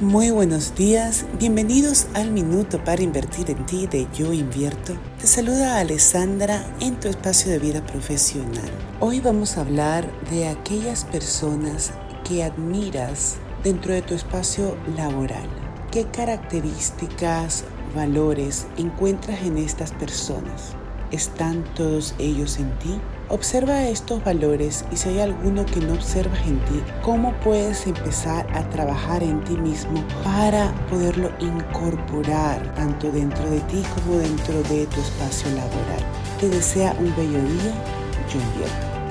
Muy buenos días, bienvenidos al Minuto para Invertir en Ti de Yo Invierto. Te saluda Alessandra en tu espacio de vida profesional. Hoy vamos a hablar de aquellas personas que admiras dentro de tu espacio laboral. ¿Qué características, valores encuentras en estas personas? ¿Están todos ellos en ti? Observa estos valores y si hay alguno que no observas en ti, ¿cómo puedes empezar a trabajar en ti mismo para poderlo incorporar tanto dentro de ti como dentro de tu espacio laboral? Te desea un bello día, yo invierto.